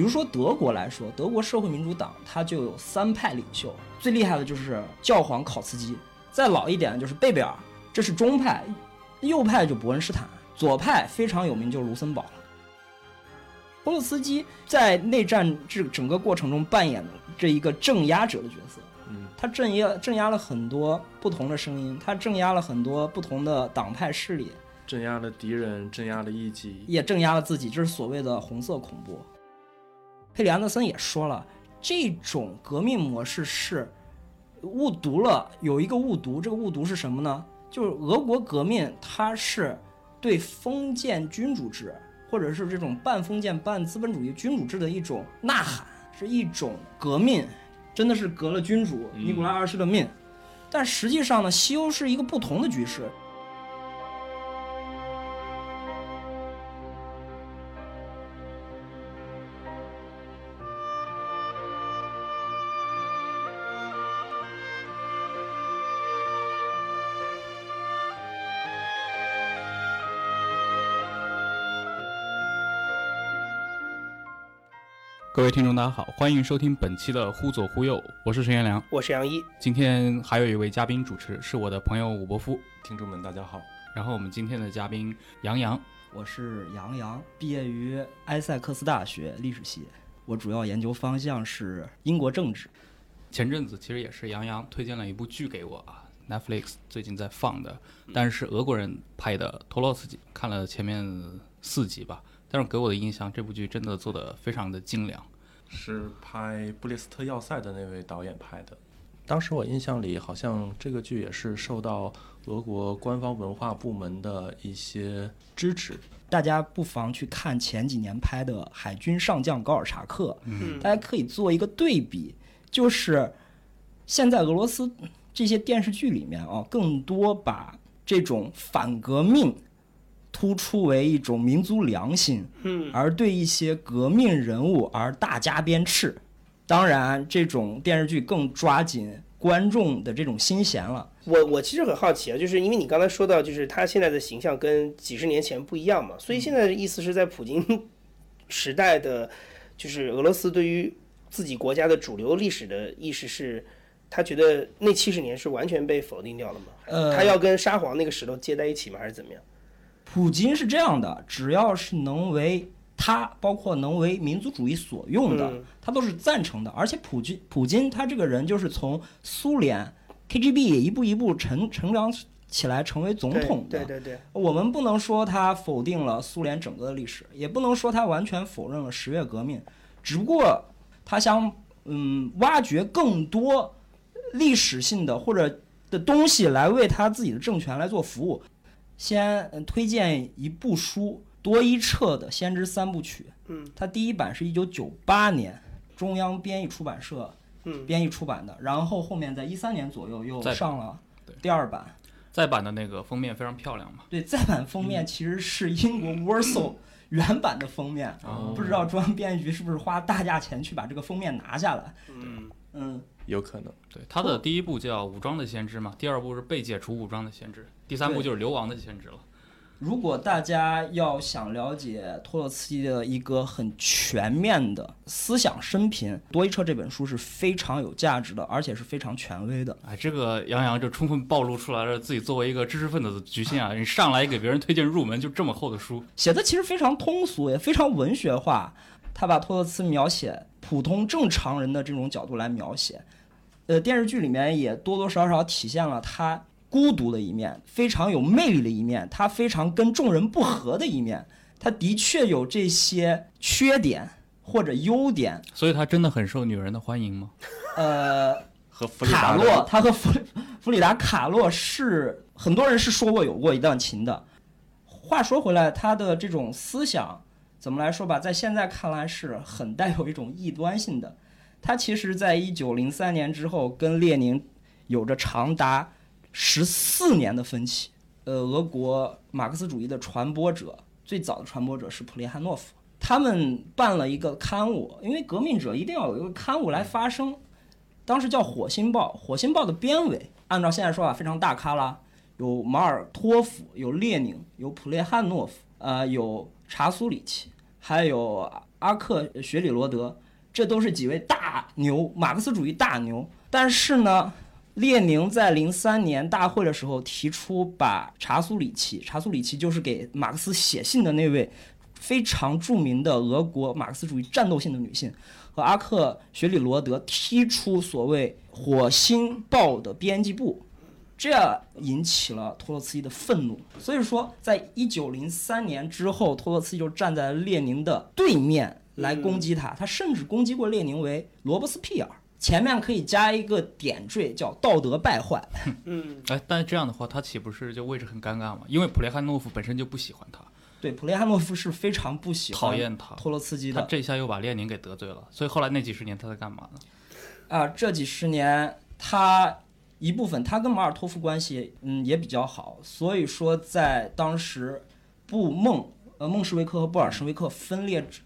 比如说德国来说，德国社会民主党它就有三派领袖，最厉害的就是教皇考茨基，再老一点就是贝贝尔，这是中派；右派就伯恩斯坦，左派非常有名就是卢森堡了。波洛茨基在内战这整个过程中扮演的这一个镇压者的角色，嗯，他镇压镇压了很多不同的声音，他镇压了很多不同的党派势力，镇压了敌人，镇压了异己，也镇压了自己，这是所谓的红色恐怖。佩里安德森也说了，这种革命模式是误读了，有一个误读，这个误读是什么呢？就是俄国革命，它是对封建君主制。或者是这种半封建半资本主义君主制的一种呐喊，是一种革命，真的是革了君主尼古拉二世的命。但实际上呢，西欧是一个不同的局势。各位听众，大家好，欢迎收听本期的《忽左忽右》，我是陈彦良，我是杨一。今天还有一位嘉宾主持，是我的朋友武伯夫。听众们，大家好。然后我们今天的嘉宾杨洋，我是杨洋，毕业于埃塞克斯大学历史系，我主要研究方向是英国政治。前阵子其实也是杨洋推荐了一部剧给我啊，Netflix 最近在放的，但是俄国人拍的《托洛茨基》，看了前面四集吧。但是给我的印象，这部剧真的做得非常的精良，是拍《布列斯特要塞》的那位导演拍的。当时我印象里，好像这个剧也是受到俄国官方文化部门的一些支持。大家不妨去看前几年拍的《海军上将高尔察克》，嗯，大家可以做一个对比，就是现在俄罗斯这些电视剧里面啊，更多把这种反革命。突出为一种民族良心，嗯，而对一些革命人物而大加鞭笞。当然，这种电视剧更抓紧观众的这种心弦了。我我其实很好奇啊，就是因为你刚才说到，就是他现在的形象跟几十年前不一样嘛，所以现在的意思是在普京时代的，就是俄罗斯对于自己国家的主流历史的意识是，他觉得那七十年是完全被否定掉了吗？呃，他要跟沙皇那个石头接在一起吗？还是怎么样？普京是这样的，只要是能为他，包括能为民族主义所用的，他都是赞成的。而且普京，普京他这个人就是从苏联 KGB 一步一步成成长起来，成为总统的。对对对。我们不能说他否定了苏联整个的历史，也不能说他完全否认了十月革命，只不过他想嗯挖掘更多历史性的或者的东西来为他自己的政权来做服务。先推荐一部书，多伊彻的《先知三部曲》。嗯，它第一版是一九九八年中央编译出版社嗯编译出版的，然后后面在一三年左右又上了第二版。再版的那个封面非常漂亮嘛？对，再版封面其实是英国 Warsaw 原版的封面，不知道中央编译局是不是花大价钱去把这个封面拿下来？嗯嗯。有可能，对他的第一部叫《武装的先知》嘛，第二部是被解除武装的先知，第三部就是流亡的先知了。如果大家要想了解托洛茨基的一个很全面的思想生平，《多伊彻》这本书是非常有价值的，而且是非常权威的。哎，这个杨洋就充分暴露出来了自己作为一个知识分子的局限啊！你上来给别人推荐入门就这么厚的书，写的其实非常通俗，也非常文学化。他把托洛茨描写普通正常人的这种角度来描写。呃，电视剧里面也多多少少体现了他孤独的一面，非常有魅力的一面，他非常跟众人不和的一面。他的确有这些缺点或者优点，所以他真的很受女人的欢迎吗？呃，和弗里卡洛，他和弗弗里达卡洛是很多人是说过有过一段情的。话说回来，他的这种思想怎么来说吧，在现在看来是很带有一种异端性的。他其实，在一九零三年之后，跟列宁有着长达十四年的分歧。呃，俄国马克思主义的传播者，最早的传播者是普列汉诺夫，他们办了一个刊物，因为革命者一定要有一个刊物来发声，当时叫《火星报》。《火星报》的编委，按照现在说法非常大咖啦，有马尔托夫，有列宁，有普列汉诺夫，呃，有查苏里奇，还有阿克雪里罗德，这都是几位大牛，马克思主义大牛。但是呢，列宁在零三年大会的时候提出，把查苏里奇，查苏里奇就是给马克思写信的那位非常著名的俄国马克思主义战斗性的女性，和阿克雪里罗德踢出所谓《火星报》的编辑部。这引起了托洛茨基的愤怒，所以说，在一九零三年之后，托洛茨基就站在列宁的对面来攻击他，他甚至攻击过列宁为罗伯斯庇尔，前面可以加一个点缀，叫道德败坏。嗯，哎，但是这样的话，他岂不是就位置很尴尬吗？因为普列汉诺夫本身就不喜欢他，对，普列汉诺夫是非常不喜欢讨厌他，托洛茨基的。他这下又把列宁给得罪了，所以后来那几十年他在干嘛呢？啊，这几十年他。一部分他跟马尔托夫关系嗯也比较好，所以说在当时布孟呃孟什维克和布尔什维克分裂之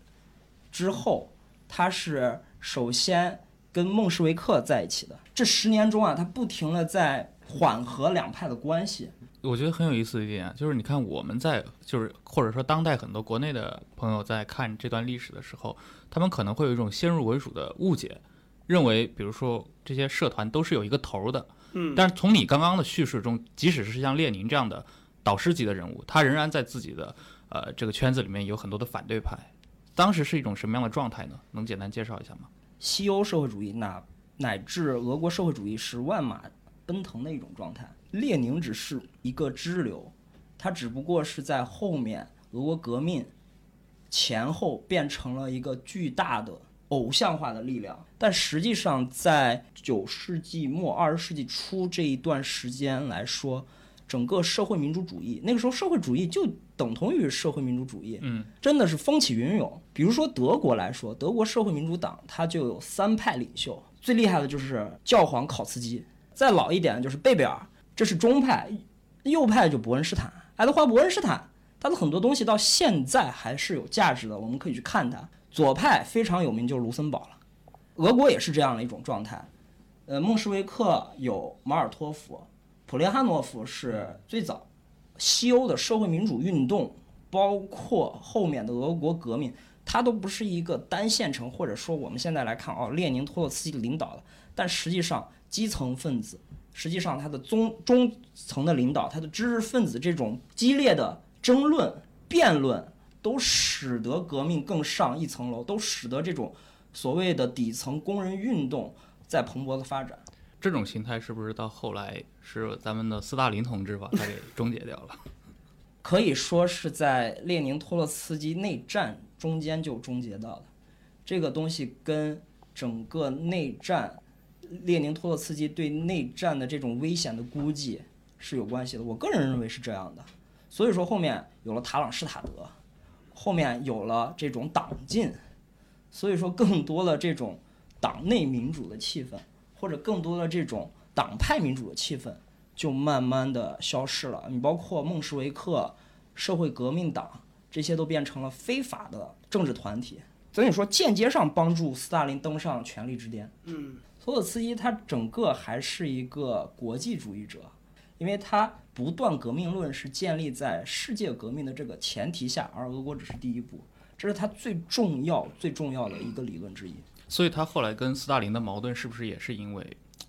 之后，他是首先跟孟什维克在一起的。这十年中啊，他不停的在缓和两派的关系。我觉得很有意思的一点就是，你看我们在就是或者说当代很多国内的朋友在看这段历史的时候，他们可能会有一种先入为主的误解，认为比如说这些社团都是有一个头的。嗯，但是从你刚刚的叙事中，即使是像列宁这样的导师级的人物，他仍然在自己的呃这个圈子里面有很多的反对派。当时是一种什么样的状态呢？能简单介绍一下吗？西欧社会主义乃乃至俄国社会主义是万马奔腾的一种状态。列宁只是一个支流，他只不过是在后面俄国革命前后变成了一个巨大的。偶像化的力量，但实际上在九世纪末二十世纪初这一段时间来说，整个社会民主主义那个时候社会主义就等同于社会民主主义，嗯，真的是风起云涌。比如说德国来说，德国社会民主党它就有三派领袖，最厉害的就是教皇考茨基，再老一点的就是贝贝尔，这是中派；右派就伯恩斯坦，爱德华伯恩斯坦，他的很多东西到现在还是有价值的，我们可以去看他。左派非常有名，就是卢森堡了。俄国也是这样的一种状态。呃，孟什维克有马尔托夫，普列汉诺夫是最早。西欧的社会民主运动，包括后面的俄国革命，它都不是一个单线程，或者说我们现在来看，哦，列宁、托洛茨基领导的。但实际上，基层分子，实际上他的中中层的领导，他的知识分子这种激烈的争论、辩论。都使得革命更上一层楼，都使得这种所谓的底层工人运动在蓬勃的发展。这种形态是不是到后来是咱们的斯大林同志把它给终结掉了？可以说是在列宁托洛茨基内战中间就终结到了。这个东西跟整个内战，列宁托洛茨基对内战的这种危险的估计是有关系的。我个人认为是这样的。所以说后面有了塔朗施塔德。后面有了这种党禁，所以说更多的这种党内民主的气氛，或者更多的这种党派民主的气氛，就慢慢的消失了。你包括孟什维克、社会革命党，这些都变成了非法的政治团体。所以说，间接上帮助斯大林登上权力之巅。嗯，托洛茨基他整个还是一个国际主义者，因为他。不断革命论是建立在世界革命的这个前提下，而俄国只是第一步，这是他最重要、最重要的一个理论之一。所以，他后来跟斯大林的矛盾是不是也是因为，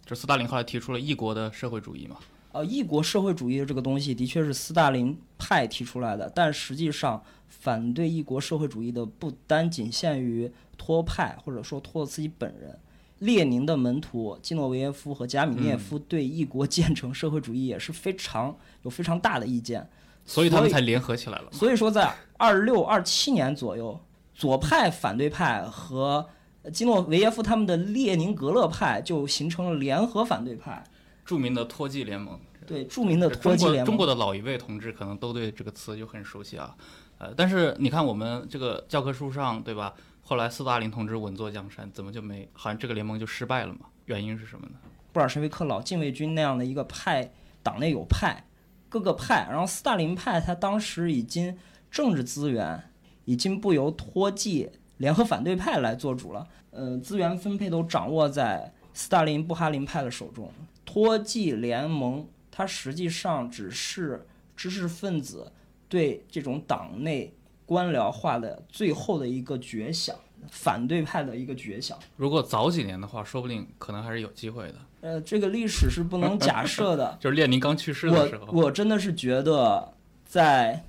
就斯大林后来提出了异国的社会主义嘛？呃，异国社会主义的这个东西的确是斯大林派提出来的，但实际上反对异国社会主义的不单仅限于托派，或者说托洛茨基本人。列宁的门徒基诺维耶夫和加米涅夫对异国建成社会主义也是非常有非常大的意见，所以他们才联合起来了。所以说，在二六二七年左右，左派反对派和基诺维耶夫他们的列宁格勒派就形成了联合反对派，著名的托季联盟。对，著名的托季联盟。中国的老一辈同志可能都对这个词就很熟悉啊。呃，但是你看我们这个教科书上，对吧？后来斯大林同志稳坐江山，怎么就没？好像这个联盟就失败了嘛？原因是什么呢？布尔什维克老禁卫军那样的一个派，党内有派，各个派，然后斯大林派他当时已经政治资源已经不由托季联合反对派来做主了，呃，资源分配都掌握在斯大林布哈林派的手中。托济联盟它实际上只是知识分子对这种党内。官僚化的最后的一个绝响，反对派的一个绝响。如果早几年的话，说不定可能还是有机会的。呃，这个历史是不能假设的。就是列宁刚去世的时候，我我真的是觉得，在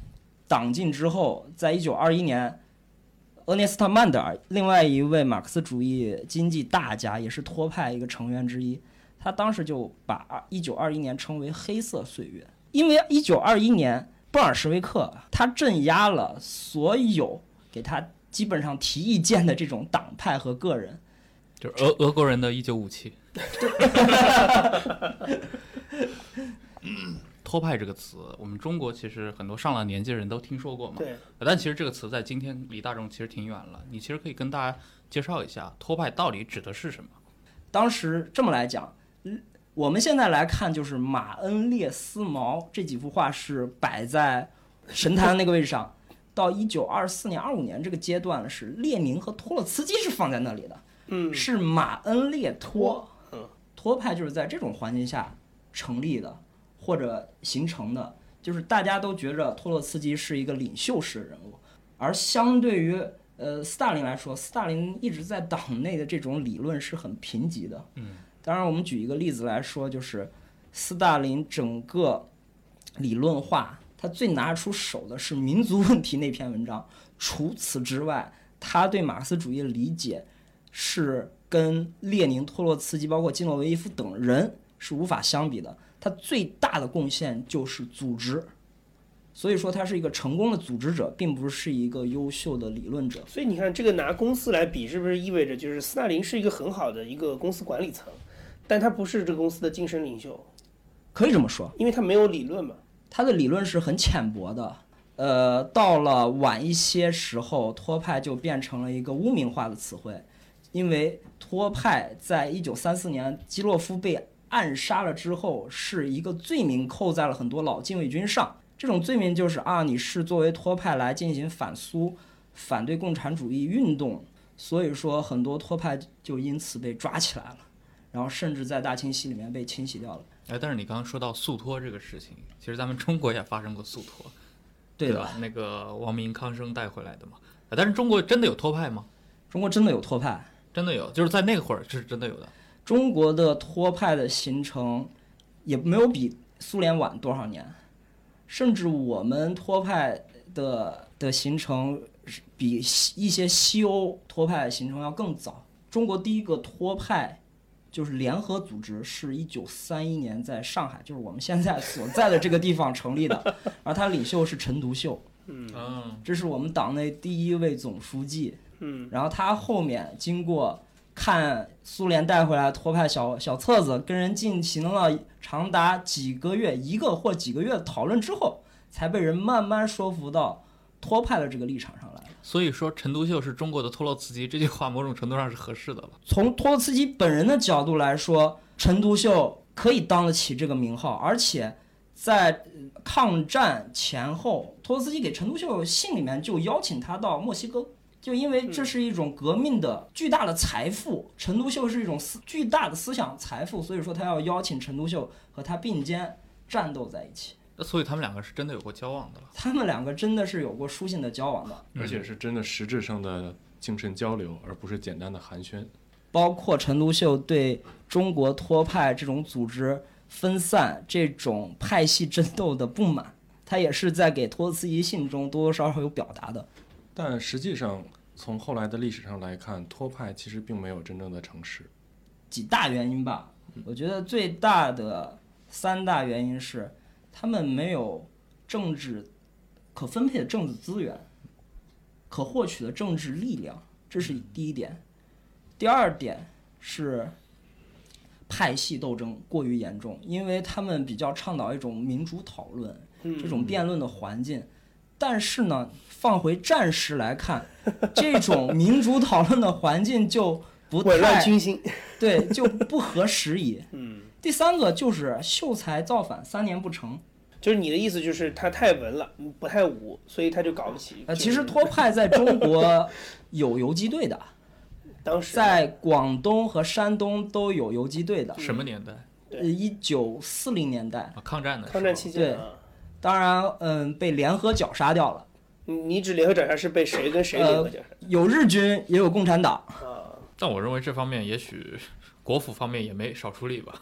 党禁之后，在一九二一年，厄涅斯特·曼德尔，另外一位马克思主义经济大家，也是托派一个成员之一，他当时就把一九二一年称为黑色岁月，因为一九二一年布尔什维克他镇压了所有给他基本上提意见的这种党派和个人。就是俄俄国人的一九五七。托派这个词，我们中国其实很多上了年纪的人都听说过嘛。对。但其实这个词在今天离大众其实挺远了。你其实可以跟大家介绍一下，托派到底指的是什么？当时这么来讲，我们现在来看，就是马恩列斯毛这几幅画是摆在神坛那个位置上。到一九二四年、二五年这个阶段是列宁和托洛茨基是放在那里的。嗯，是马恩列托。嗯，托派就是在这种环境下成立的。或者形成的，就是大家都觉着托洛茨基是一个领袖式的人物，而相对于呃斯大林来说，斯大林一直在党内的这种理论是很贫瘠的。嗯，当然我们举一个例子来说，就是斯大林整个理论化，他最拿出手的是民族问题那篇文章。除此之外，他对马克思主义的理解是跟列宁、托洛茨基，包括基诺维耶夫等人是无法相比的。他最大的贡献就是组织，所以说他是一个成功的组织者，并不是一个优秀的理论者。所以你看，这个拿公司来比，是不是意味着就是斯大林是一个很好的一个公司管理层，但他不是这个公司的精神领袖？可以这么说，因为他没有理论嘛。他的理论是很浅薄的。呃，到了晚一些时候，托派就变成了一个污名化的词汇，因为托派在一九三四年基洛夫被。暗杀了之后，是一个罪名扣在了很多老禁卫军上。这种罪名就是啊，你是作为托派来进行反苏、反对共产主义运动，所以说很多托派就因此被抓起来了，然后甚至在大清洗里面被清洗掉了。哎，但是你刚刚说到肃托这个事情，其实咱们中国也发生过肃托，对吧？那个王明、康生带回来的嘛。但是中国真的有托派吗？中国真的有托派，真的有，就是在那会儿是真的有的。中国的托派的形成也没有比苏联晚多少年，甚至我们托派的的形成比一些西欧托派形成要更早。中国第一个托派就是联合组织，是一九三一年在上海，就是我们现在所在的这个地方成立的，而他领袖是陈独秀，嗯，这是我们党内第一位总书记，嗯，然后他后面经过。看苏联带回来托派小小册子，跟人进行了长达几个月、一个或几个月的讨论之后，才被人慢慢说服到托派的这个立场上来了。所以说，陈独秀是中国的托洛茨基，这句话某种程度上是合适的了。从托洛茨基本人的角度来说，陈独秀可以当得起这个名号，而且在抗战前后，托洛茨基给陈独秀信里面就邀请他到墨西哥。就因为这是一种革命的巨大的财富，陈独秀是一种思巨大的思想财富，所以说他要邀请陈独秀和他并肩战斗在一起。那所以他们两个是真的有过交往的了。他们两个真的是有过书信的交往的，而且是真的实质上的精神交流，而不是简单的寒暄。包括陈独秀对中国托派这种组织分散、这种派系争斗的不满，他也是在给托斯基信中多多少少有表达的。但实际上。从后来的历史上来看，托派其实并没有真正的成事。几大原因吧，我觉得最大的三大原因是，他们没有政治可分配的政治资源，可获取的政治力量，这是第一点。第二点是派系斗争过于严重，因为他们比较倡导一种民主讨论，这种辩论的环境。但是呢，放回战时来看，这种民主讨论的环境就不太紊乱军心，对，就不合时宜。嗯，第三个就是秀才造反三年不成，就是你的意思就是他太文了，不太武，所以他就搞不起。呃，其实托派在中国 有游击队的，当时在广东和山东都有游击队的。什么年代？呃，一九四零年代，抗战的抗战期间。对。当然，嗯，被联合绞杀掉了。你你指联合绞杀是被谁跟谁联合绞杀？有日军，也有共产党。啊，但我认为这方面也许国府方面也没少出力吧。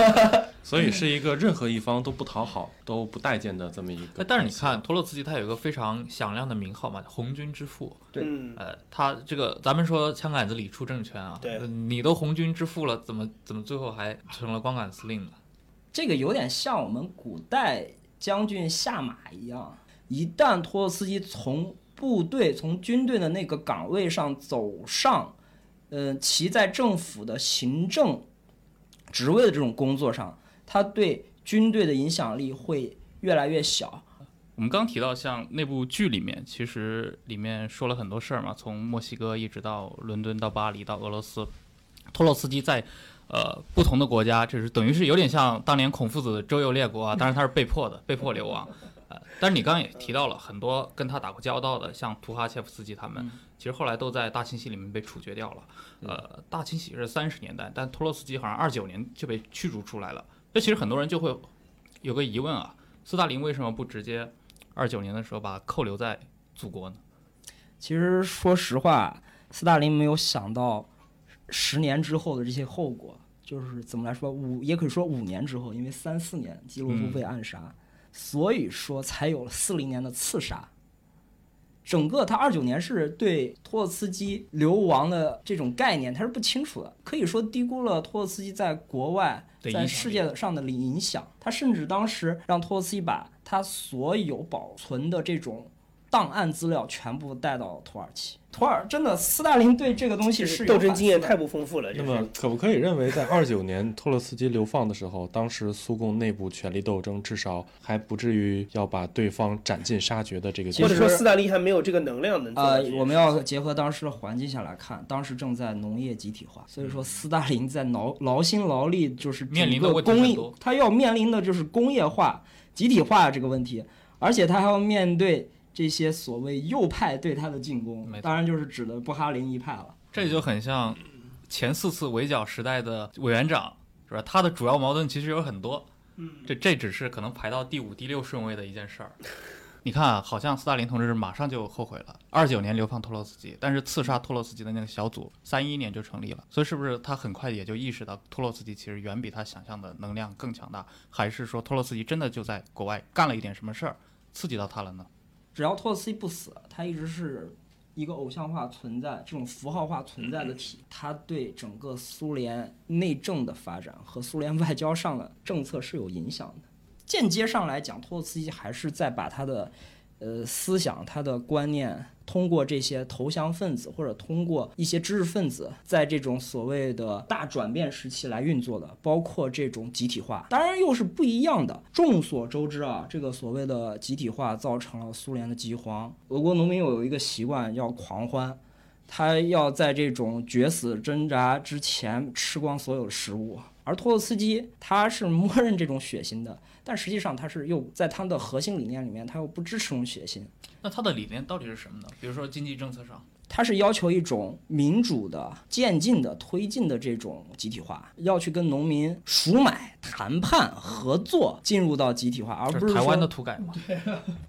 所以是一个任何一方都不讨好、都不待见的这么一个哎。但是你看，托洛茨基他有一个非常响亮的名号嘛，红军之父。对嗯，呃，他这个咱们说枪杆子里出政权啊，对呃你都红军之父了，怎么怎么最后还成了光杆司令呢？这个有点像我们古代将军下马一样，一旦托洛茨基从部队、从军队的那个岗位上走上，呃，其在政府的行政职位的这种工作上，他对军队的影响力会越来越小。我们刚提到，像那部剧里面，其实里面说了很多事儿嘛，从墨西哥一直到伦敦到巴黎到俄罗斯，托洛茨基在呃不同的国家，就是等于是有点像当年孔夫子周游列国啊，当然他是被迫的，被迫流亡。呃，但是你刚刚也提到了很多跟他打过交道的，像图哈切夫斯基他们，其实后来都在大清洗里面被处决掉了。呃，大清洗是三十年代，但托洛斯基好像二九年就被驱逐出来了。那其实很多人就会有个疑问啊，斯大林为什么不直接二九年的时候把他扣留在祖国呢？其实说实话，斯大林没有想到十年之后的这些后果，就是怎么来说五，也可以说五年之后，因为三四年基洛夫被暗杀，所以说才有了四零年的刺杀。整个他二九年是对托洛茨基流亡的这种概念，他是不清楚的，可以说低估了托洛茨基在国外在世界上的影响。他甚至当时让托洛茨基把他所有保存的这种档案资料全部带到土耳其。土耳真的，斯大林对这个东西是斗争经验太不丰富了，那么。可不可以认为，在二九年托洛茨基流放的时候，当时苏共内部权力斗争至少还不至于要把对方斩尽杀绝的这个或者说斯大林还没有这个能量能做呃我们要结合当时的环境下来看，当时正在农业集体化，所以说斯大林在劳劳心劳力，就是面临的工业他要面临的就是工业化、集体化这个问题，而且他还要面对这些所谓右派对他的进攻当然就是指的布哈林一派了。这就很像前四次围剿时代的委员长，是吧？他的主要矛盾其实有很多，嗯，这这只是可能排到第五、第六顺位的一件事儿。你看啊，好像斯大林同志马上就后悔了，二九年流放托洛茨基，但是刺杀托洛茨基的那个小组三一年就成立了，所以是不是他很快也就意识到托洛茨基其实远比他想象的能量更强大，还是说托洛茨基真的就在国外干了一点什么事儿，刺激到他了呢？只要托洛茨基不死，他一直是一个偶像化存在、这种符号化存在的体，他对整个苏联内政的发展和苏联外交上的政策是有影响的。间接上来讲，托洛茨基还是在把他的呃思想、他的观念，通过这些投降分子或者通过一些知识分子，在这种所谓的大转变时期来运作的，包括这种集体化，当然又是不一样的。众所周知啊，这个所谓的集体化造成了苏联的饥荒。俄国农民有一个习惯，要狂欢。他要在这种决死挣扎之前吃光所有的食物，而托洛茨基他是默认这种血腥的，但实际上他是又在他的核心理念里面，他又不支持这种血腥，那他的理念到底是什么呢？比如说经济政策上，他是要求一种民主的、渐进的推进的这种集体化，要去跟农民赎买、谈判、合作，进入到集体化，而不是是台湾的土改嘛？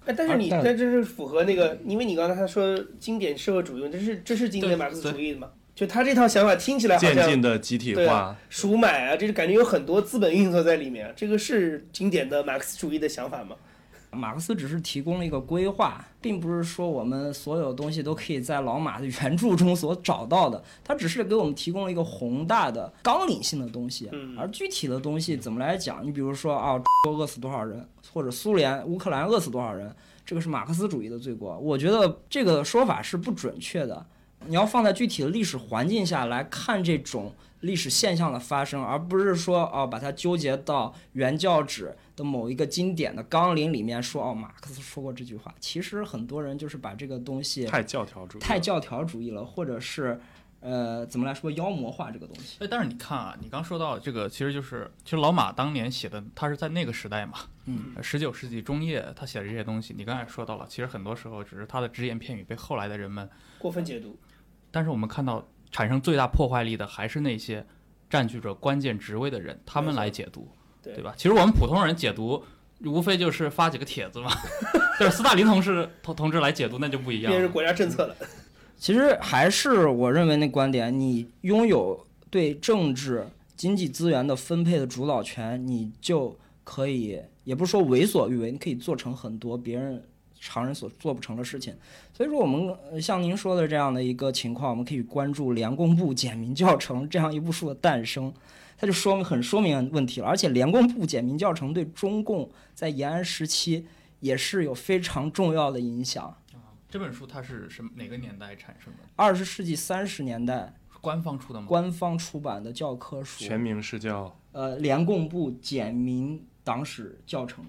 哎，但是你而但但这是符合那个，因为你刚才他说经典社会主义，这是这是经典马克思主义的嘛？就他这套想法听起来好渐进像的集体对化啊，赎买啊，这是感觉有很多资本运作在里面，这个是经典的马克思主义的想法吗？马克思只是提供了一个规划，并不是说我们所有东西都可以在老马的原著中所找到的，他只是给我们提供了一个宏大的纲领性的东西，嗯而具体的东西怎么来讲？你比如说啊，饿死多少人，或者苏联、乌克兰饿死多少人，这个是马克思主义的罪过。我觉得这个说法是不准确的。你要放在具体的历史环境下来看这种历史现象的发生，而不是说哦把它纠结到原教旨的某一个经典的纲领里面说哦马克思说过这句话。其实很多人就是把这个东西太教条主义，太教条主义了，或者是呃怎么来说妖魔化这个东西。哎，但是你看啊，你刚说到这个，其实就是其实老马当年写的，他是在那个时代嘛，嗯，十九世纪中叶他写的这些东西，你刚才说到了，其实很多时候只是他的只言片语被后来的人们，过分解读，但是我们看到产生最大破坏力的还是那些占据着关键职位的人，他们来解读，对对吧？其实我们普通人解读无非就是发几个帖子嘛。但是斯大林同志同同志来解读，那就不一样了。变成国家政策了。其实还是我认为那观点，你拥有对政治、经济资源的分配的主导权，你就可以，也不是说为所欲为，你可以做成很多别人常人所做不成的事情。所以说，我们呃像您说的这样的一个情况，我们可以关注联共部简明教程这样一部书的诞生，它就说明很说明问题了。而且，联共部简明教程对中共在延安时期也是有非常重要的影响。这本书它是什么哪个年代产生的？二十世纪三十年代官方出的吗？官方出版的教科书，全名是叫呃，联共部简明党史教程。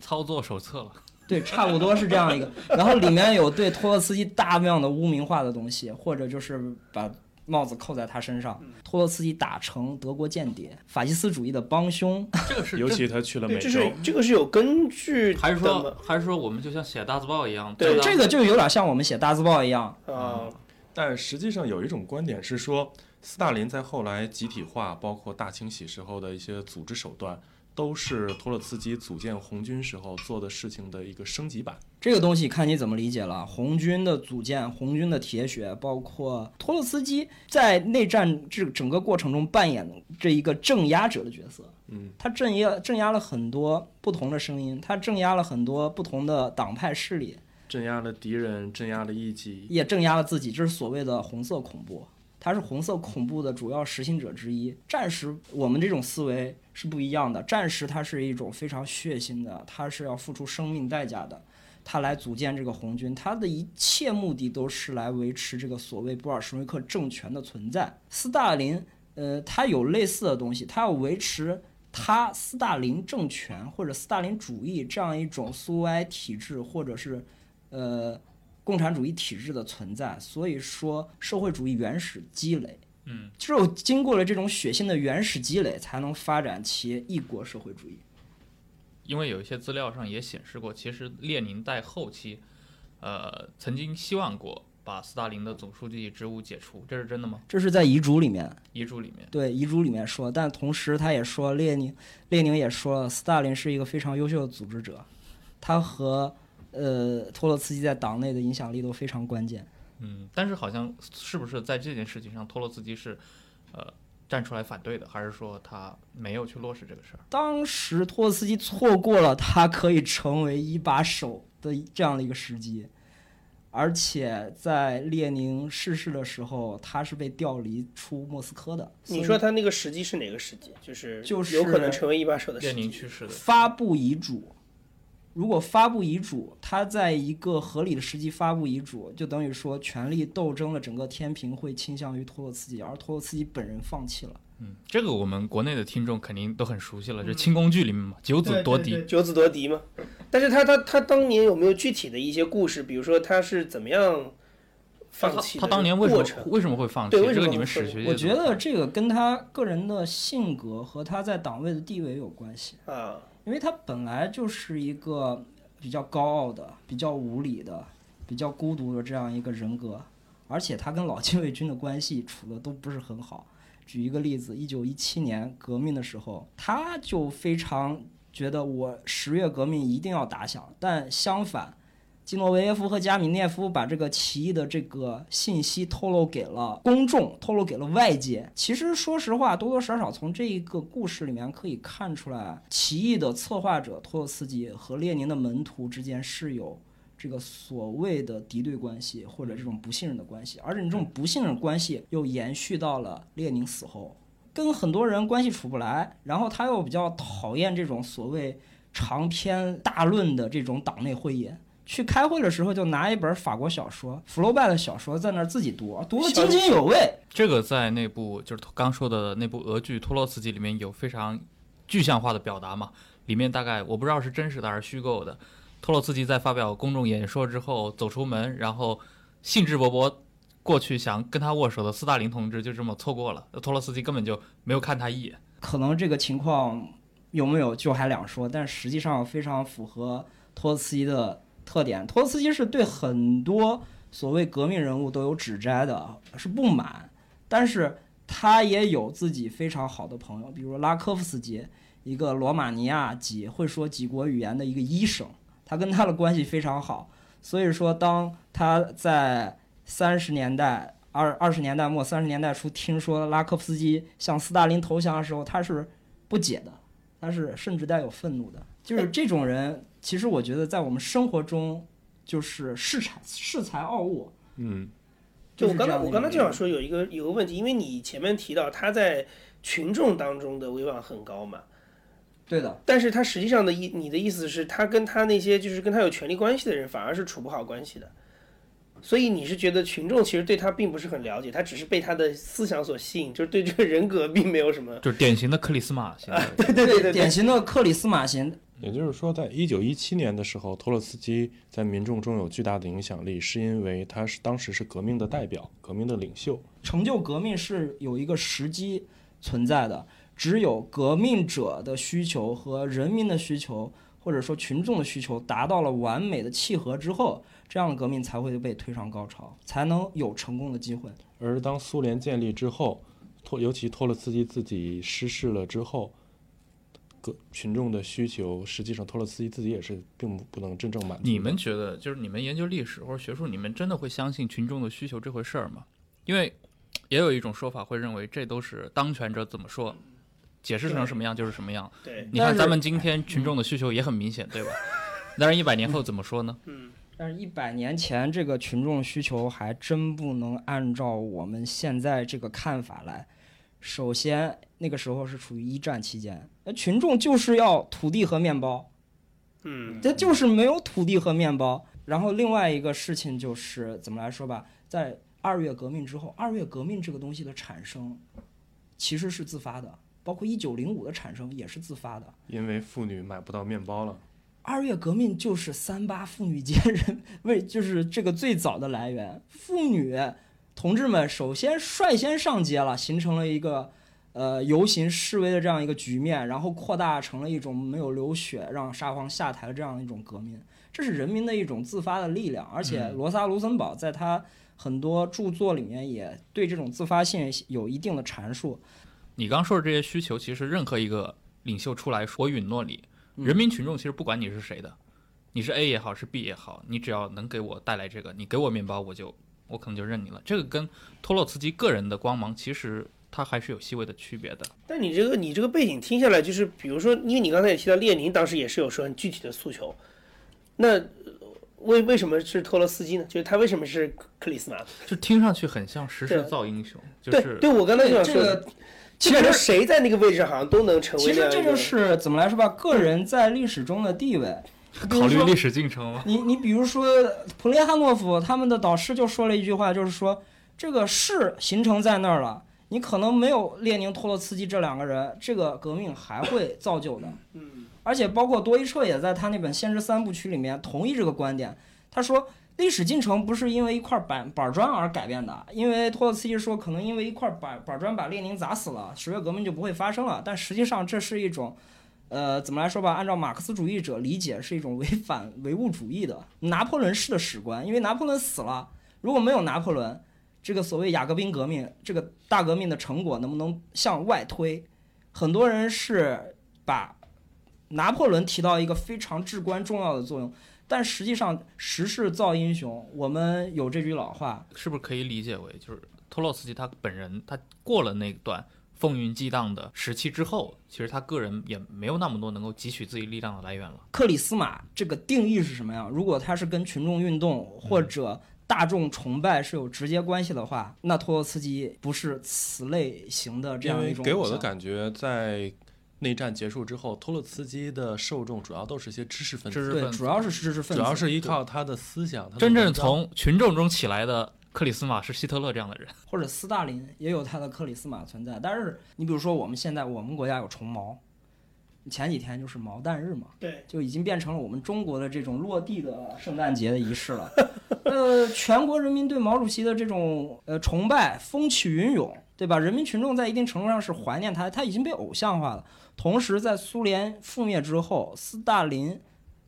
操作手册了。对，差不多是这样一个。然后里面有对托洛茨基大量的污名化的东西，或者就是把帽子扣在他身上，托洛茨基打成德国间谍、法西斯主义的帮凶。这个是尤其他去了，美洲这是，这个是有根据的还是说还是说我们就像写大字报一样？对这个就有点像我们写大字报一样。啊，但实际上有一种观点是说，斯大林在后来集体化，包括大清洗时候的一些组织手段，都是托洛茨基组建红军时候做的事情的一个升级版。这个东西看你怎么理解了。红军的组建，红军的铁血，包括托洛茨基在内战这整个过程中扮演这一个镇压者的角色。嗯，他镇压镇压了很多不同的声音，他镇压了很多不同的党派势力，镇压了敌人，镇压了异己。也镇压了自己。这是所谓的红色恐怖，他是红色恐怖的主要实行者之一。战时我们这种思维是不一样的，战时它是一种非常血腥的，它是要付出生命代价的。他来组建这个红军，他的一切目的都是来维持这个所谓布尔什维克政权的存在。斯大林，呃，他有类似的东西，他要维持他斯大林政权或者斯大林主义这样一种苏维埃体制，或者是呃共产主义体制的存在。所以说，社会主义原始积累，嗯，只有经过了这种血腥的原始积累，才能发展其一国社会主义。因为有一些资料上也显示过，其实列宁在后期，呃，曾经希望过把斯大林的总书记职务解除，这是真的吗？这是在遗嘱里面。遗嘱里面，对遗嘱里面说，但同时他也说，列宁，列宁也说了，斯大林是一个非常优秀的组织者，他和呃托洛茨基在党内的影响力都非常关键。嗯，但是好像是不是在这件事情上，托洛茨基是，呃，站出来反对的，还是说他没有去落实这个事儿？当时托洛茨基错过了他可以成为一把手的这样的一个时机，而且在列宁逝世的时候，他是被调离出莫斯科的。你说他那个时机是哪个时机？就是就是有可能成为一把手的列时机。列宁去世的，发布遗嘱，如果发布遗嘱，他在一个合理的时机发布遗嘱，就等于说权力斗争的整个天平会倾向于托洛茨基，而托洛茨基本人放弃了。嗯，这个我们国内的听众肯定都很熟悉了，这清宫剧里面嘛，九子夺嫡，九子夺嫡嘛。但是他他他当年有没有具体的一些故事？比如说他是怎么样放弃的他他当年为什么？为什么会放弃？这个你们史学界我觉得这个跟他个人的性格和他在党位的地位有关系，啊，因为他本来就是一个比较高傲的、比较无理的、比较孤独的这样一个人格，而且他跟老禁卫军的关系处的都不是很好。举一个例子，一九一七年革命的时候，他就非常觉得我十月革命一定要打响，但相反，基诺维耶夫和加米涅夫把这个起义的这个信息透露给了公众，透露给了外界。其实说实话，多多少少从这一个故事里面可以看出来，起义的策划者托洛茨基和列宁的门徒之间是有这个所谓的敌对关系或者这种不信任的关系，而且你这种不信任关系又延续到了列宁死后，跟很多人关系处不来，然后他又比较讨厌这种所谓长篇大论的这种党内会议。去开会的时候，就拿一本法国小说福楼拜的小说在那儿自己读，读得津津有味。这个在那部就是刚说的那部俄剧《托洛茨基》里面有非常具象化的表达嘛？里面大概我不知道是真实的还是虚构的。托洛茨基在发表公众演说之后走出门，然后兴致勃勃过去想跟他握手的斯大林同志就这么错过了。托洛斯基根本就没有看他一眼。可能这个情况有没有就还两说，但实际上非常符合托洛斯基的特点。托洛茨基是对很多所谓革命人物都有指摘的，是不满，但是他也有自己非常好的朋友，比如拉科夫斯基，一个罗马尼亚籍会说几国语言的一个医生，他跟他的关系非常好。所以说，当他在三十年代、二二十年代末、三十年代初听说拉科夫斯基向斯大林投降的时候，他是不解的，他是甚至带有愤怒的。就是这种人，其实我觉得在我们生活中就是恃才恃才傲物。嗯，就我刚才我刚才就想说有一个有个问题，因为你前面提到他在群众当中的威望很高嘛，对的，但是他实际上的意你的意思是，他跟他那些就是跟他有权利关系的人反而是处不好关系的，所以你是觉得群众其实对他并不是很了解，他只是被他的思想所吸引，就是对这个人格并没有什么。就是典型的克里斯玛现在。对对对对典型的克里斯马型。也就是说，在一九一七年的时候，托洛茨基在民众中有巨大的影响力，是因为他是当时是革命的代表、革命的领袖。成就革命是有一个时机存在的，只有革命者的需求和人民的需求，或者说群众的需求达到了完美的契合之后，这样的革命才会被推上高潮，才能有成功的机会。而当苏联建立之后，托尤其托洛茨基自己失势了之后，各群众的需求，实际上托洛斯基自己也是并不不能真正满足。你们觉得，就是你们研究历史或者学术，你们真的会相信群众的需求这回事儿吗？因为也有一种说法会认为，这都是当权者怎么说，解释成什么样就是什么样。对，你看咱们今天 群众的需求也很明显，对吧？但是，一百年后怎么说呢？嗯，但是，一百年前这个群众需求还真不能按照我们现在这个看法来。首先，那个时候是处于一战期间，那群众就是要土地和面包，嗯，这就是没有土地和面包。然后另外一个事情就是怎么来说吧，在二月革命之后，二月革命这个东西的产生其实是自发的，包括一九零五的产生也是自发的。因为妇女买不到面包了。二月革命就是三八妇女节人为就是这个最早的来源，妇女同志们首先率先上街了，形成了一个呃游行示威的这样一个局面，然后扩大成了一种没有流血让沙皇下台的这样一种革命，这是人民的一种自发的力量，而且罗萨卢森堡在他很多著作里面也对这种自发性有一定的阐述。你刚说的这些需求，其实任何一个领袖出来说，我允诺你，人民群众其实不管你是谁的，你是 A 也好，是 B 也好，你只要能给我带来这个，你给我面包，我就我可能就认你了。这个跟托洛茨基个人的光芒，其实它还是有细微的区别的。但你这个你这个背景听下来，就是比如说，因为你刚才也提到列宁当时也是有说很具体的诉求，那呃为为什么是托洛斯基呢？就是他为什么是克里斯马？就听上去很像时势造英雄，就对是对，我刚才就想说，这个基本上谁在那个位置好像都能成为其实这就。是怎么来说吧，个人在历史中的地位。考虑历史进程吗？你你比如说普列汉诺夫他们的导师就说了一句话，就是说这个势形成在那儿了，你可能没有列宁、托洛茨基这两个人，这个革命还会造就的。嗯，而且包括多伊彻也在他那本《先知三部曲》里面同意这个观点。他说，历史进程不是因为一块板板砖而改变的，因为托洛茨基说可能因为一块板板砖把列宁砸死了，十月革命就不会发生了。但实际上这是一种，呃，怎么来说吧？按照马克思主义者理解，是一种违反唯物主义的拿破仑式的史观。因为拿破仑死了，如果没有拿破仑，这个所谓雅各宾革命这个大革命的成果能不能向外推？很多人是把拿破仑提到一个非常至关重要的作用，但实际上时势造英雄。我们有这句老话，是不是可以理解为，就是托洛茨基他本人，他过了那段风云激荡的时期之后，其实他个人也没有那么多能够汲取自己力量的来源了。克里斯玛这个定义是什么呀？如果它是跟群众运动或者大众崇拜是有直接关系的话，那托洛茨基不是此类型的这样一种给我的感觉，在内战结束之后，托洛茨基的受众主要都是一些知识分子，对，主要是知识分子，主要是依靠他的思想。他真正从群众中起来的克里斯马是希特勒这样的人。或者斯大林也有他的克里斯马存在。但是你比如说我们现在我们国家有虫毛，前几天就是毛蛋日嘛，对，就已经变成了我们中国的这种落地的圣诞节的仪式了。呃，全国人民对毛主席的这种呃崇拜风起云涌，对吧？人民群众在一定程度上是怀念他，他已经被偶像化了。同时，在苏联覆灭之后，斯大林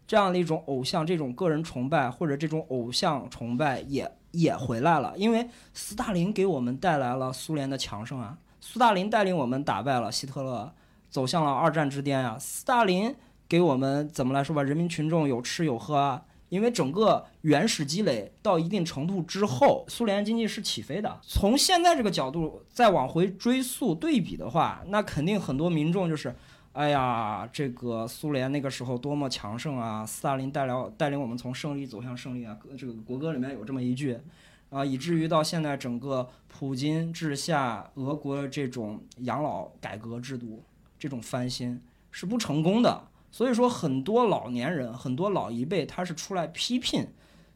这样的一种偶像、这种个人崇拜或者这种偶像崇拜也也回来了，因为斯大林给我们带来了苏联的强盛啊。斯大林带领我们打败了希特勒，走向了二战之巅啊。斯大林给我们怎么来说吧？人民群众有吃有喝啊。因为整个原始积累到一定程度之后，苏联经济是起飞的。从现在这个角度再往回追溯对比的话，那肯定很多民众就是，哎呀，这个苏联那个时候多么强盛啊！斯大林带了带领我们从胜利走向胜利啊！这个国歌里面有这么一句，啊，以至于到现在整个普京治下俄国的这种养老改革制度这种翻新是不成功的。所以说，很多老年人，很多老一辈，他是出来批评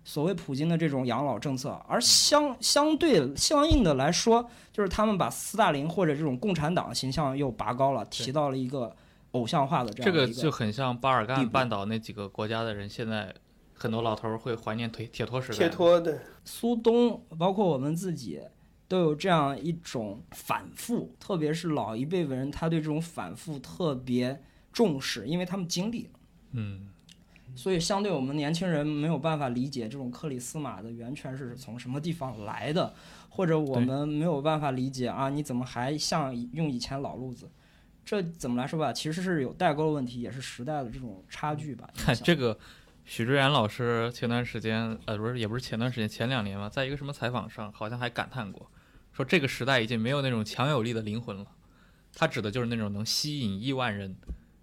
所谓普京的这种养老政策，而相相对相应的来说，就是他们把斯大林或者这种共产党形象又拔高了，提到了一个偶像化的这样这个就很像巴尔干半岛那几个国家的人，现在很多老头儿会怀念铁铁托时代。铁托的，苏东，包括我们自己，都有这样一种反复，特别是老一辈人，他对这种反复特别重视，因为他们经历了。嗯，所以，相对我们年轻人没有办法理解这种克里斯玛的源泉是从什么地方来的，或者我们没有办法理解啊，你怎么还像用以前老路子？这怎么来说吧？其实是有代沟的问题，也是时代的这种差距吧。看 这个许志远老师前段时间，呃，不是也不是前段时间，前两年嘛，在一个什么采访上，好像还感叹过，说这个时代已经没有那种强有力的灵魂了。他指的就是那种能吸引亿万人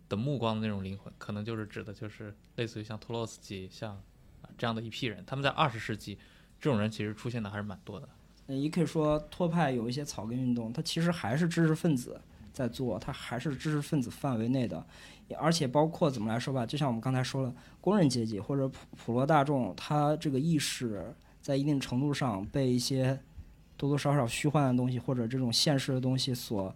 的目光的那种灵魂，可能就是指的就是类似于像托洛斯基、像啊这样的一批人。他们在二十世纪，这种人其实出现的还是蛮多的。嗯，也可以说托派有一些草根运动，它其实还是知识分子在做，它还是知识分子范围内的，而且包括怎么来说吧，就像我们刚才说了，工人阶级或者普普罗大众，他这个意识在一定程度上被一些多多少少虚幻的东西或者这种现实的东西所。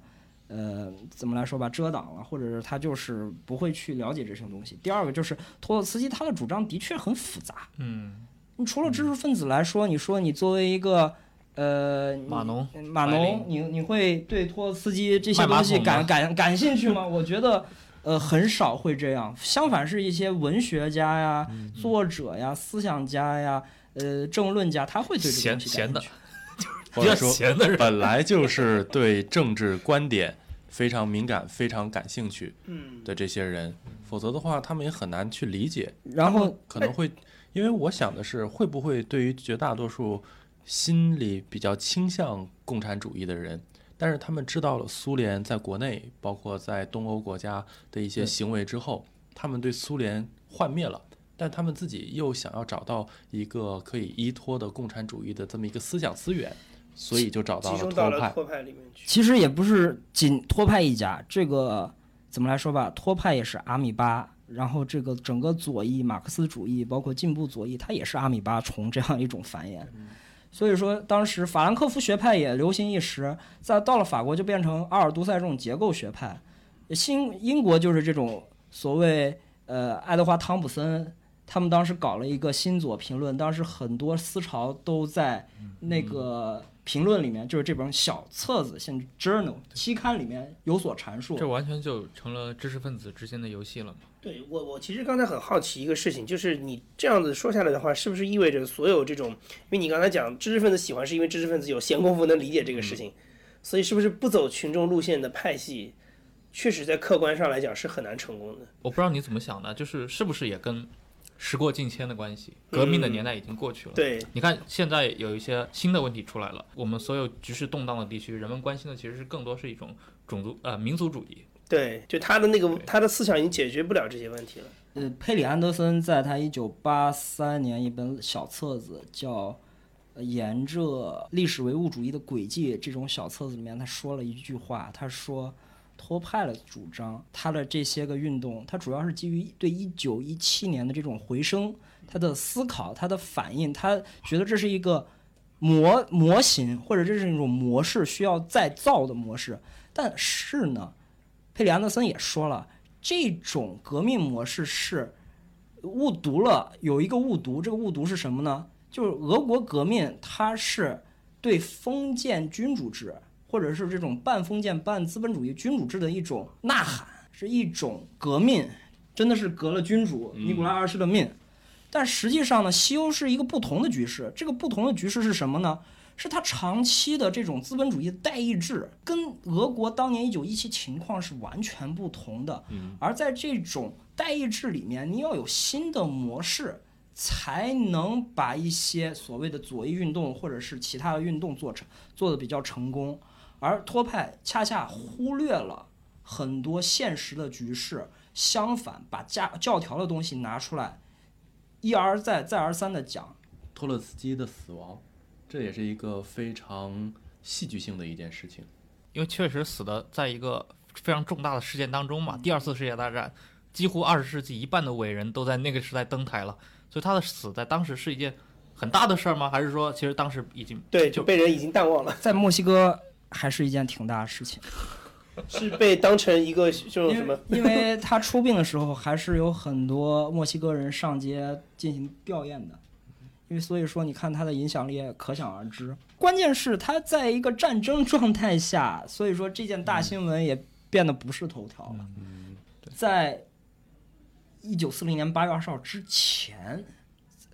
呃，怎么来说吧，遮挡了，或者是他就是不会去了解这些东西。第二个就是托洛茨基他的主张的确很复杂，嗯，你除了知识分子来说，你说你作为一个呃码农你码农，你你会对托斯基这些东西感感感兴趣吗？我觉得呃很少会这样，相反是一些文学家呀、嗯作者呀、思想家呀、呃政论家，他会对这个闲东西感闲的兴趣。比较 或者说闲的人。本来就是对政治观点非常敏感、非常感兴趣嗯，的这些人，否则的话，他们也很难去理解。然后可能会，因为我想的是，会不会对于绝大多数心里比较倾向共产主义的人，但是他们知道了苏联在国内，包括在东欧国家的一些行为之后，他们对苏联幻灭了。但他们自己又想要找到一个可以依托的共产主义的这么一个思想资源，所以就找到了托派。到了托派里面去。其实也不是仅托派一家，这个怎么来说吧？托派也是阿米巴，然后这个整个左翼、马克思主义，包括进步左翼，它也是阿米巴虫这样一种繁衍。所以说，当时法兰克福学派也流行一时，在到了法国就变成阿尔都塞这种结构学派。新英国就是这种所谓呃爱德华汤普森，他们当时搞了一个新左评论，当时很多思潮都在那个评论里面，就是这本小册子，像 journal 期刊里面有所阐述。这完全就成了知识分子之间的游戏了嘛？对我，我其实刚才很好奇一个事情，就是你这样子说下来的话，是不是意味着所有这种，因为你刚才讲知识分子喜欢，是因为知识分子有闲工夫能理解这个事情，所以是不是不走群众路线的派系，确实在客观上来讲是很难成功的？我不知道你怎么想的，就是是不是也跟时过境迁的关系？革命的年代已经过去了。对，你看，现在有一些新的问题出来了。我们所有局势动荡的地区，人们关心的其实是更多是一种种族呃民族主义。对，就他的那个他的思想已经解决不了这些问题了。呃，佩里安德森在他一九八三年一本小册子叫呃《沿着历史唯物主义的轨迹》这种小册子里面，他说了一句话，他说托派的主张，他的这些个运动，它主要是基于对一九一七年的这种回声，他的思考，他的反应，他觉得这是一个模模型，或者这是一种模式需要再造的模式。但是呢，佩里安德森也说了，这种革命模式是误读了，有一个误读，这个误读是什么呢？就是俄国革命，它是对封建君主制，或者是这种半封建半资本主义君主制的一种呐喊，是一种革命，真的是革了君主尼古拉二世的命。但实际上呢，西欧是一个不同的局势。这个不同的局势是什么呢？是他长期的这种资本主义代议制，跟俄国当年一九一七情况是完全不同的。嗯，而在这种代议制里面，你要有新的模式，才能把一些所谓的左翼运动或者是其他的运动做成做的比较成功。而托派恰恰忽略了很多现实的局势，相反把教教条的东西拿出来，一而再再而三的讲。托洛茨基的死亡，这也是一个非常戏剧性的一件事情。因为确实死的在一个非常重大的事件当中嘛，第二次世界大战，几乎二十世纪一半的伟人都在那个时代登台了，所以他的死在当时是一件很大的事儿吗？还是说其实当时已经对，就就被人已经淡忘了，在墨西哥还是一件挺大的事情，是被当成一个这种什么因？因为他出殡的时候，还是有很多墨西哥人上街进行吊唁的，因为所以说你看他的影响力可想而知。关键是他在一个战争 状态下，所以说这件大新闻也变得不是头条了。嗯，在一九四零年八月二十号之前，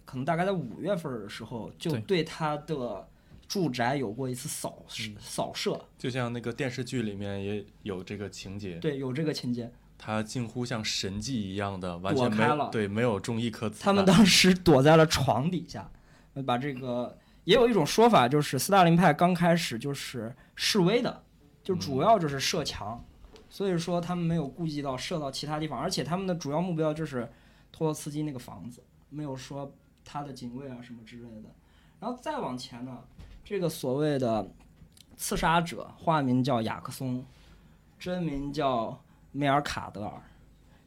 可能大概在五月份的时候，就对对他的住宅有过一次扫扫射，就像那个电视剧里面也有这个情节，对，有这个情节。他近乎像神迹一样的，完全没了对，没有中一颗子弹。他们当时躲在了床底下，呃把这个也有一种说法，就是斯大林派刚开始就是示威的，就主要就是射墙，所以说他们没有顾及到射到其他地方，而且他们的主要目标就是托洛茨基那个房子，没有说他的警卫啊什么之类的。然后再往前呢，这个所谓的刺杀者，化名叫雅克松，真名叫梅尔卡德尔。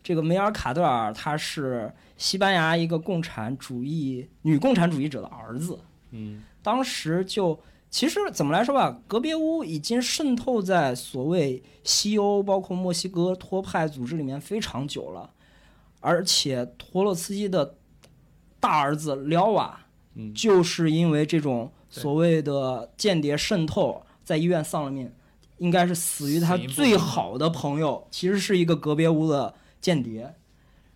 这个梅尔卡德尔他是西班牙一个共产主义女共产主义者的儿子，嗯，当时就其实怎么来说吧，格别乌已经渗透在所谓西欧，包括墨西哥托派组织里面非常久了，而且托洛茨基的大儿子廖瓦，嗯。就是因为这种所谓的间谍渗透，在医院丧了命，应该是死于他最好的朋友，其实是一个隔别屋的间谍。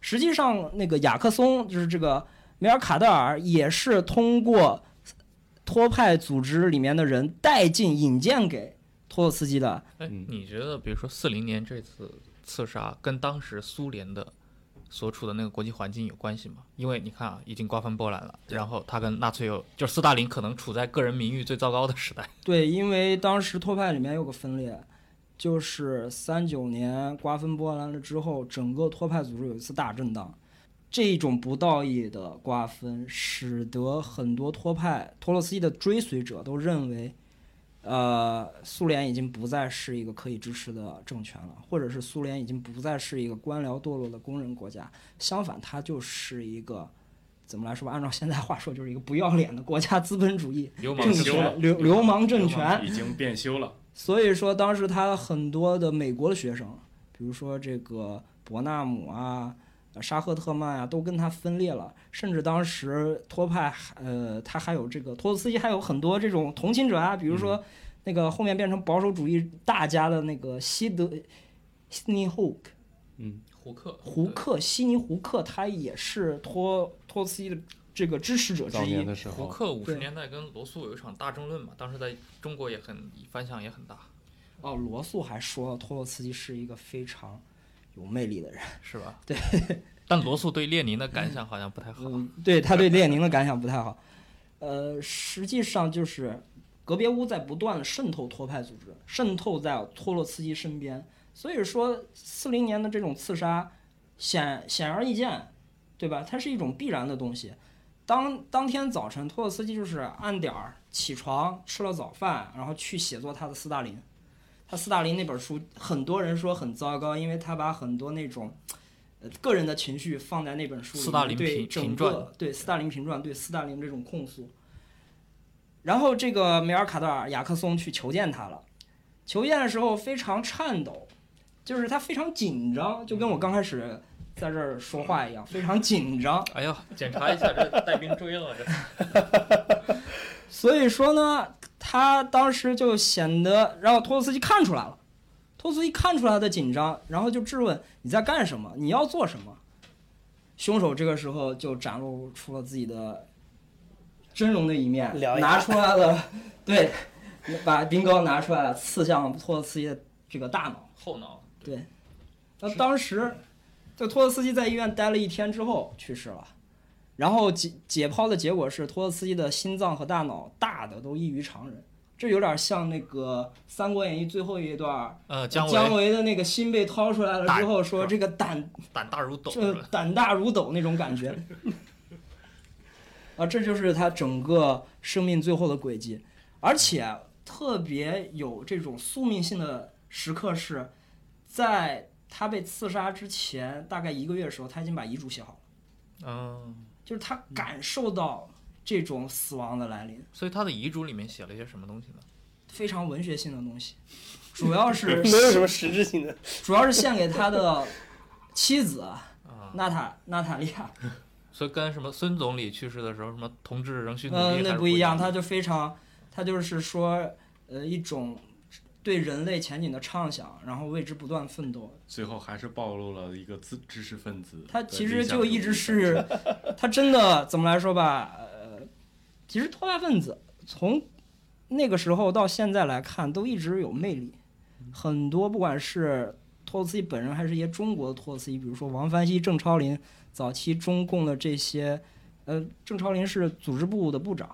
实际上，那个雅克松就是这个梅尔卡德尔，也是通过托派组织里面的人带进引荐给托洛茨基的。哎嗯，你觉得比如说四零年这次刺杀跟当时苏联的所处的那个国际环境有关系吗？因为你看啊，已经瓜分波兰了，然后他跟纳粹有，就是斯大林可能处在个人名誉最糟糕的时代。对，因为当时托派里面有个分裂，就是三九年瓜分波兰了之后，整个托派组织有一次大震荡。这种不道义的瓜分，使得很多托派托洛斯基的追随者都认为，呃，苏联已经不再是一个可以支持的政权了，或者是苏联已经不再是一个官僚堕落的工人国家，相反，它就是一个怎么来说吧？按照现在话说，就是一个不要脸的国家资本主义流政氓政权权，流流氓政权。已经变修了。所以说，当时他很多的美国的学生，比如说这个伯纳姆啊、呃沙赫特曼啊，都跟他分裂了。甚至当时托派，呃，他还有这个托洛斯基还有很多这种同情者啊，比如说那个后面变成保守主义大家的那个西德西尼胡克嗯，胡克，胡克悉尼胡克，他也是托托洛斯基的这个支持者之一早年。的时候，胡克五十年代跟罗素有一场大争论嘛，当时在中国也很反响也很大，哦，罗素还说了托洛茨基是一个非常有魅力的人。是吧？对。但罗素对列宁的感想好像不太好。嗯，对他对列宁的感想不太好。呃，实际上就是格别乌在不断的渗透托派组织，渗透在托洛茨基身边。所以说，四零年的这种刺杀显显而易见，对吧？它是一种必然的东西。当当天早晨，托洛茨基就是按点儿起床，吃了早饭，然后去写作他的斯大林。他斯大林那本书，很多人说很糟糕，因为他把很多那种呃个人的情绪放在那本书里，斯大林评对整个对斯大林评传，对斯大林这种控诉。然后这个梅尔卡德尔雅克松去求见他了，求见的时候非常颤抖，就是他非常紧张，就跟我刚开始在这儿说话一样，非常紧张。哎呦，检查一下这带兵追了，这 所以说呢，他当时就显得，然后托洛斯基看出来了，托洛斯基看出来他的紧张，然后就质问你在干什么，你要做什么。凶手这个时候就展露出了自己的真容的一面拿出来了，对，把冰糕拿出来了，刺向托洛斯基的这个大脑。后脑。对，那当时这托洛斯基在医院待了一天之后去世了，然后解解剖的结果是托洛茨基的心脏和大脑大的都异于常人，这有点像那个《三国演义》最后一段儿，呃姜姜维维的那个心被掏出来了之后，说这个胆胆大如斗这胆大如斗那种感觉。啊，这就是他整个生命最后的轨迹，而且特别有这种宿命性的时刻是，在他被刺杀之前大概一个月的时候，他已经把遗嘱写好了，嗯，就是他感受到这种死亡的来临，所以他的遗嘱里面写了一些什么东西呢？非常文学性的东西，主要是没有什么实质性的。主要是献给他的妻子 啊，娜塔娜塔莉亚。所以跟什么孙总理去世的时候，什么同志仍需努力，嗯，那不一，样。他就非常，他就是说，呃，一种对人类前景的畅想，然后为之不断奋斗。最后还是暴露了一个知知识分子他。其实就一直是，他真的怎么来说吧，呃，其实托拉分子从那个时候到现在来看，都一直有魅力。很多不管是托洛茨基本人，还是一些中国的托洛茨基，比如说王凡希、郑超林，早期中共的这些，呃，郑超林是组织部的部长，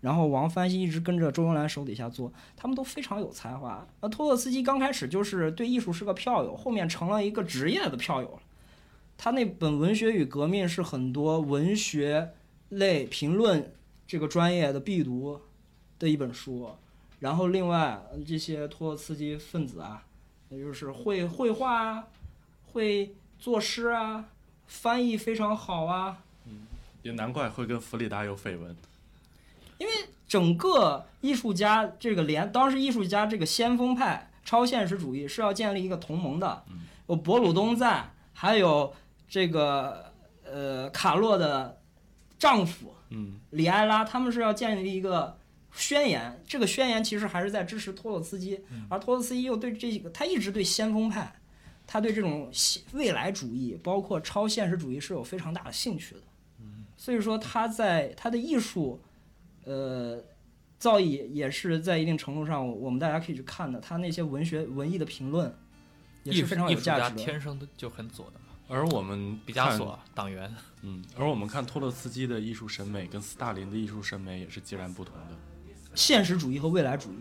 然后王凡熙一直跟着周恩来手底下做，他们都非常有才华。那托洛茨基刚开始就是对艺术是个票友，后面成了一个职业的票友。他那本《文学与革命》是很多文学类评论这个专业的必读的一本书。然后另外这些托洛茨基分子啊，也就是会绘画啊，会作诗啊，翻译非常好啊，嗯也难怪会跟弗里达有绯闻。整个艺术家这个联，当时艺术家这个先锋派超现实主义是要建立一个同盟的，有博鲁东赞，还有这个呃卡洛的丈夫嗯，里埃拉，他们是要建立一个宣言。这个宣言其实还是在支持托洛茨基，而托洛茨基又对这个他一直对先锋派，他对这种现未来主义，包括超现实主义是有非常大的兴趣的。所以说他在他的艺术。呃，造诣也是在一定程度上，我们大家可以去看的。他那些文学文艺的评论也是非常有价值的。天生的就很左的嘛，而我们毕加索啊党员。嗯，而我们看托洛茨基的艺术审美跟斯大林的艺术审美也是截然不同的。现实主义和未来主义。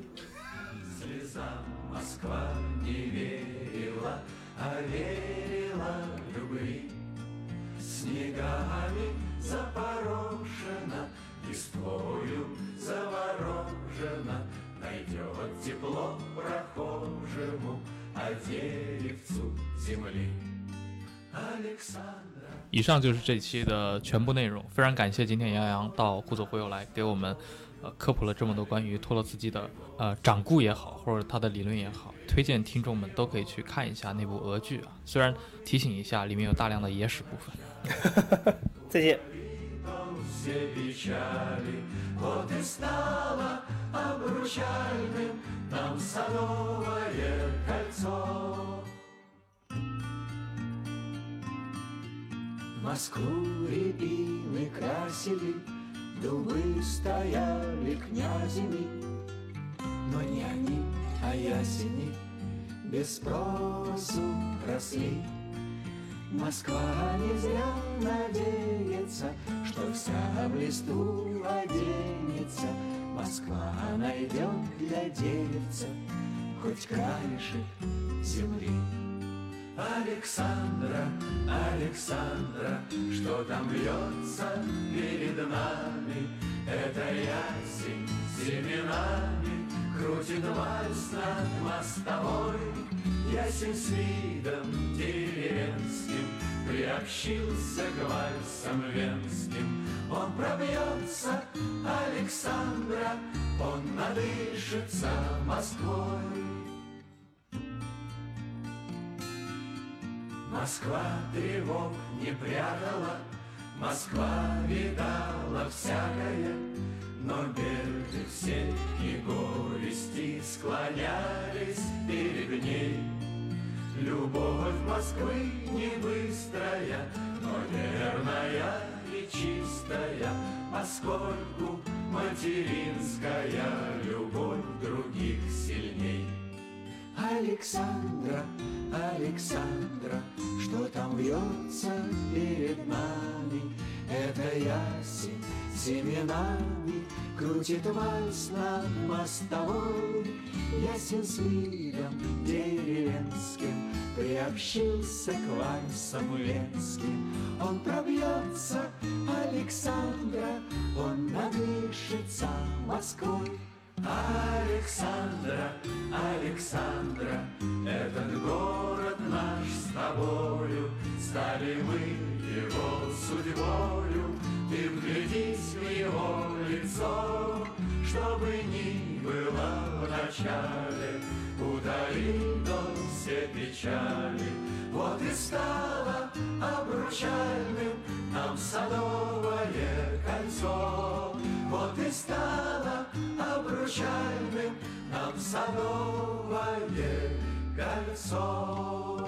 以上就是这期的全部内容，非常感谢今天杨洋到顾左忽悠来给我们呃科普了这么多关于托洛茨基的呃掌故也好，或者他的理论也好，推荐听众们都可以去看一下那部俄剧啊。虽然提醒一下，里面有大量的野史部分。再见。Все печали, вот и стало обручальным нам садовое кольцо. Москву рябины красили, дубы стояли князями, но не они, а ясени без спросу росли. Москва не зря надеется, что вся в листу оденется. Москва найдет для девица хоть краешек земли. Александра, Александра, что там бьется перед нами? Это ясень семенами крутит вальс над мостовой. Ясень с видом деревенским приобщился к вальсам венским. Он пробьется, Александра, он надышится Москвой. Москва тревог не прятала, Москва видала всякое, но беды все и горести склонялись перед ней. Любовь Москвы не быстрая, но верная и чистая, поскольку материнская любовь других сильней. Александра, Александра, что там вьется перед нами? Это ясень семенами Крутит вальс над мостовой Ясен с видом деревенским Приобщился к вальсам ленским Он пробьется, Александра Он надышится Москвой. Александра, Александра, этот город наш с тобою, Стали мы его судьбою, Ты вглядись в его лицо, Чтобы ни было в начале, Утоли до все печали. Вот и стало обручальным Нам садовое кольцо, Вот и стало обручальным нам садовое кольцо.